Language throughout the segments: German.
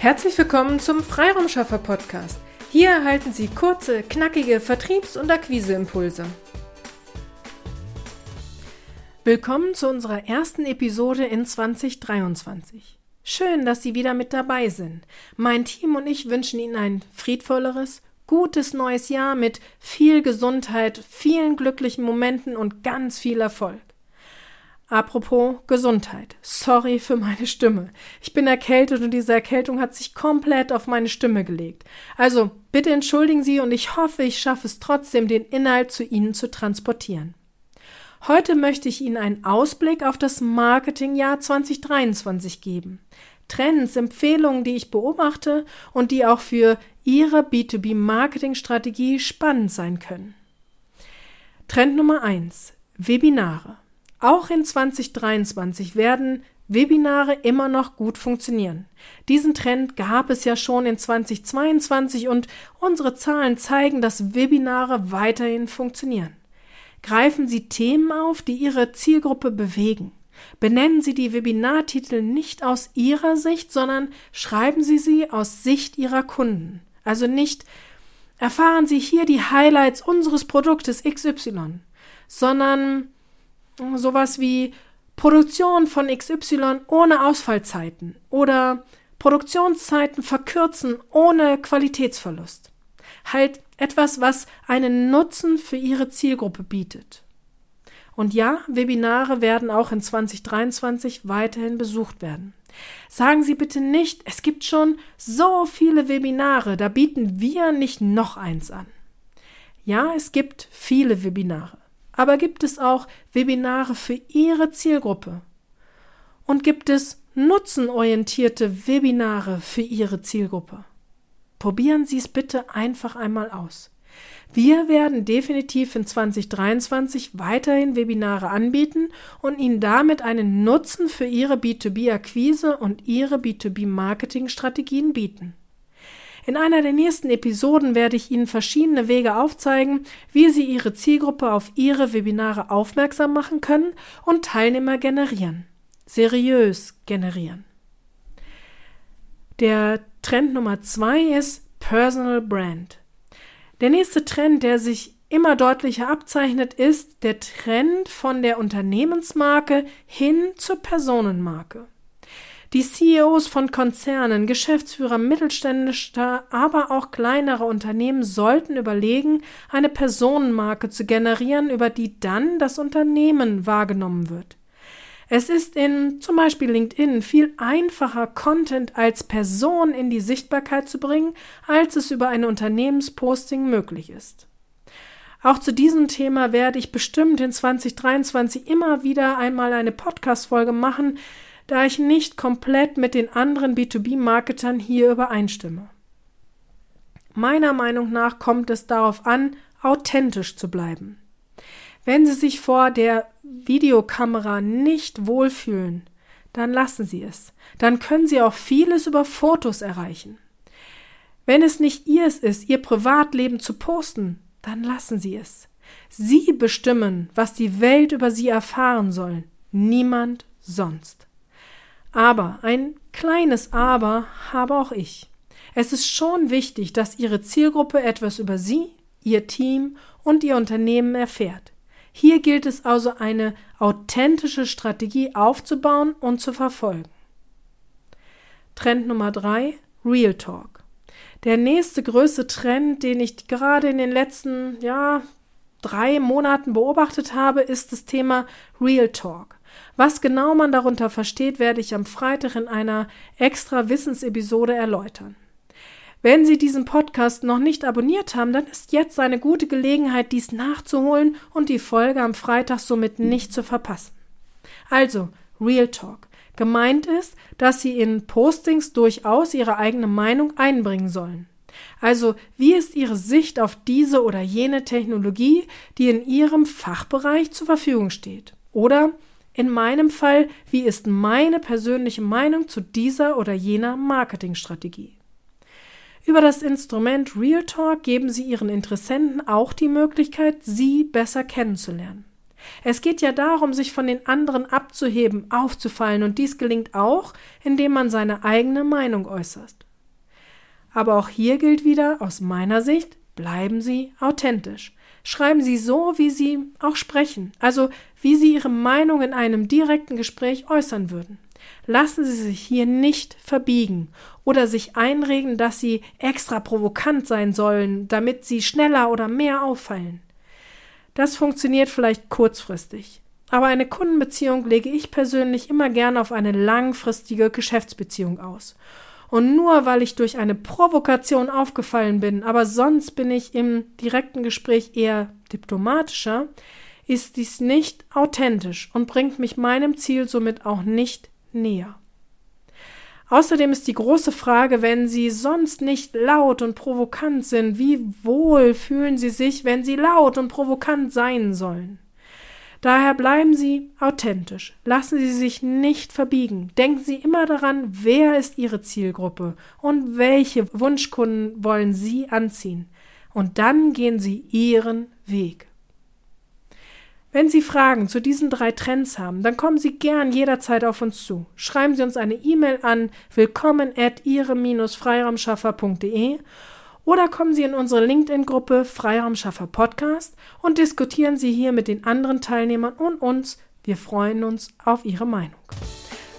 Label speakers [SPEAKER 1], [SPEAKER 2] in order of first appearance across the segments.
[SPEAKER 1] Herzlich willkommen zum Freiraumschaffer Podcast. Hier erhalten Sie kurze, knackige Vertriebs- und Akquiseimpulse. Willkommen zu unserer ersten Episode in 2023. Schön, dass Sie wieder mit dabei sind. Mein Team und ich wünschen Ihnen ein friedvolleres, gutes neues Jahr mit viel Gesundheit, vielen glücklichen Momenten und ganz viel Erfolg. Apropos Gesundheit. Sorry für meine Stimme. Ich bin erkältet und diese Erkältung hat sich komplett auf meine Stimme gelegt. Also bitte entschuldigen Sie und ich hoffe, ich schaffe es trotzdem, den Inhalt zu Ihnen zu transportieren. Heute möchte ich Ihnen einen Ausblick auf das Marketingjahr 2023 geben. Trends, Empfehlungen, die ich beobachte und die auch für Ihre B2B-Marketing-Strategie spannend sein können. Trend Nummer eins: Webinare. Auch in 2023 werden Webinare immer noch gut funktionieren. Diesen Trend gab es ja schon in 2022 und unsere Zahlen zeigen, dass Webinare weiterhin funktionieren. Greifen Sie Themen auf, die Ihre Zielgruppe bewegen. Benennen Sie die Webinartitel nicht aus Ihrer Sicht, sondern schreiben Sie sie aus Sicht Ihrer Kunden. Also nicht erfahren Sie hier die Highlights unseres Produktes XY, sondern sowas wie Produktion von XY ohne Ausfallzeiten oder Produktionszeiten verkürzen ohne Qualitätsverlust. Halt etwas, was einen Nutzen für Ihre Zielgruppe bietet. Und ja, Webinare werden auch in 2023 weiterhin besucht werden. Sagen Sie bitte nicht, es gibt schon so viele Webinare, da bieten wir nicht noch eins an. Ja, es gibt viele Webinare. Aber gibt es auch Webinare für Ihre Zielgruppe? Und gibt es nutzenorientierte Webinare für Ihre Zielgruppe? Probieren Sie es bitte einfach einmal aus. Wir werden definitiv in 2023 weiterhin Webinare anbieten und Ihnen damit einen Nutzen für Ihre B2B-Akquise und Ihre B2B-Marketing-Strategien bieten. In einer der nächsten Episoden werde ich Ihnen verschiedene Wege aufzeigen, wie Sie Ihre Zielgruppe auf Ihre Webinare aufmerksam machen können und Teilnehmer generieren. Seriös generieren. Der Trend Nummer zwei ist Personal Brand. Der nächste Trend, der sich immer deutlicher abzeichnet, ist der Trend von der Unternehmensmarke hin zur Personenmarke. Die CEOs von Konzernen, Geschäftsführer mittelständischer, aber auch kleinerer Unternehmen sollten überlegen, eine Personenmarke zu generieren, über die dann das Unternehmen wahrgenommen wird. Es ist in zum Beispiel LinkedIn viel einfacher, Content als Person in die Sichtbarkeit zu bringen, als es über ein Unternehmensposting möglich ist. Auch zu diesem Thema werde ich bestimmt in 2023 immer wieder einmal eine Podcast-Folge machen, da ich nicht komplett mit den anderen B2B-Marketern hier übereinstimme. Meiner Meinung nach kommt es darauf an, authentisch zu bleiben. Wenn Sie sich vor der Videokamera nicht wohlfühlen, dann lassen Sie es. Dann können Sie auch vieles über Fotos erreichen. Wenn es nicht Ihrs ist, Ihr Privatleben zu posten, dann lassen Sie es. Sie bestimmen, was die Welt über Sie erfahren soll, niemand sonst. Aber, ein kleines Aber habe auch ich. Es ist schon wichtig, dass Ihre Zielgruppe etwas über Sie, Ihr Team und Ihr Unternehmen erfährt. Hier gilt es also eine authentische Strategie aufzubauen und zu verfolgen. Trend Nummer drei: Real Talk. Der nächste größte Trend, den ich gerade in den letzten, ja, drei Monaten beobachtet habe, ist das Thema Real Talk. Was genau man darunter versteht, werde ich am Freitag in einer extra Wissensepisode erläutern. Wenn Sie diesen Podcast noch nicht abonniert haben, dann ist jetzt eine gute Gelegenheit, dies nachzuholen und die Folge am Freitag somit nicht zu verpassen. Also, Real Talk. Gemeint ist, dass Sie in Postings durchaus Ihre eigene Meinung einbringen sollen. Also, wie ist Ihre Sicht auf diese oder jene Technologie, die in Ihrem Fachbereich zur Verfügung steht? Oder in meinem Fall, wie ist meine persönliche Meinung zu dieser oder jener Marketingstrategie? Über das Instrument Real Talk geben Sie Ihren Interessenten auch die Möglichkeit, Sie besser kennenzulernen. Es geht ja darum, sich von den anderen abzuheben, aufzufallen, und dies gelingt auch, indem man seine eigene Meinung äußert. Aber auch hier gilt wieder, aus meiner Sicht, bleiben Sie authentisch. Schreiben Sie so, wie Sie auch sprechen, also wie Sie Ihre Meinung in einem direkten Gespräch äußern würden. Lassen Sie sich hier nicht verbiegen oder sich einregen, dass Sie extra provokant sein sollen, damit Sie schneller oder mehr auffallen. Das funktioniert vielleicht kurzfristig. Aber eine Kundenbeziehung lege ich persönlich immer gern auf eine langfristige Geschäftsbeziehung aus. Und nur weil ich durch eine Provokation aufgefallen bin, aber sonst bin ich im direkten Gespräch eher diplomatischer, ist dies nicht authentisch und bringt mich meinem Ziel somit auch nicht näher. Außerdem ist die große Frage, wenn Sie sonst nicht laut und provokant sind, wie wohl fühlen Sie sich, wenn Sie laut und provokant sein sollen? Daher bleiben Sie authentisch. Lassen Sie sich nicht verbiegen. Denken Sie immer daran, wer ist Ihre Zielgruppe und welche Wunschkunden wollen Sie anziehen. Und dann gehen Sie Ihren Weg. Wenn Sie Fragen zu diesen drei Trends haben, dann kommen Sie gern jederzeit auf uns zu. Schreiben Sie uns eine E-Mail an willkommen at ihre-freiraumschaffer.de oder kommen Sie in unsere LinkedIn-Gruppe Freiraumschaffer Podcast und diskutieren Sie hier mit den anderen Teilnehmern und uns. Wir freuen uns auf Ihre Meinung.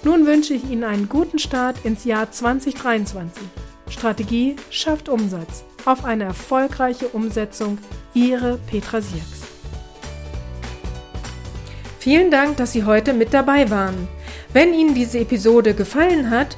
[SPEAKER 1] Nun wünsche ich Ihnen einen guten Start ins Jahr 2023. Strategie schafft Umsatz. Auf eine erfolgreiche Umsetzung. Ihre Petra Sierks.
[SPEAKER 2] Vielen Dank, dass Sie heute mit dabei waren. Wenn Ihnen diese Episode gefallen hat,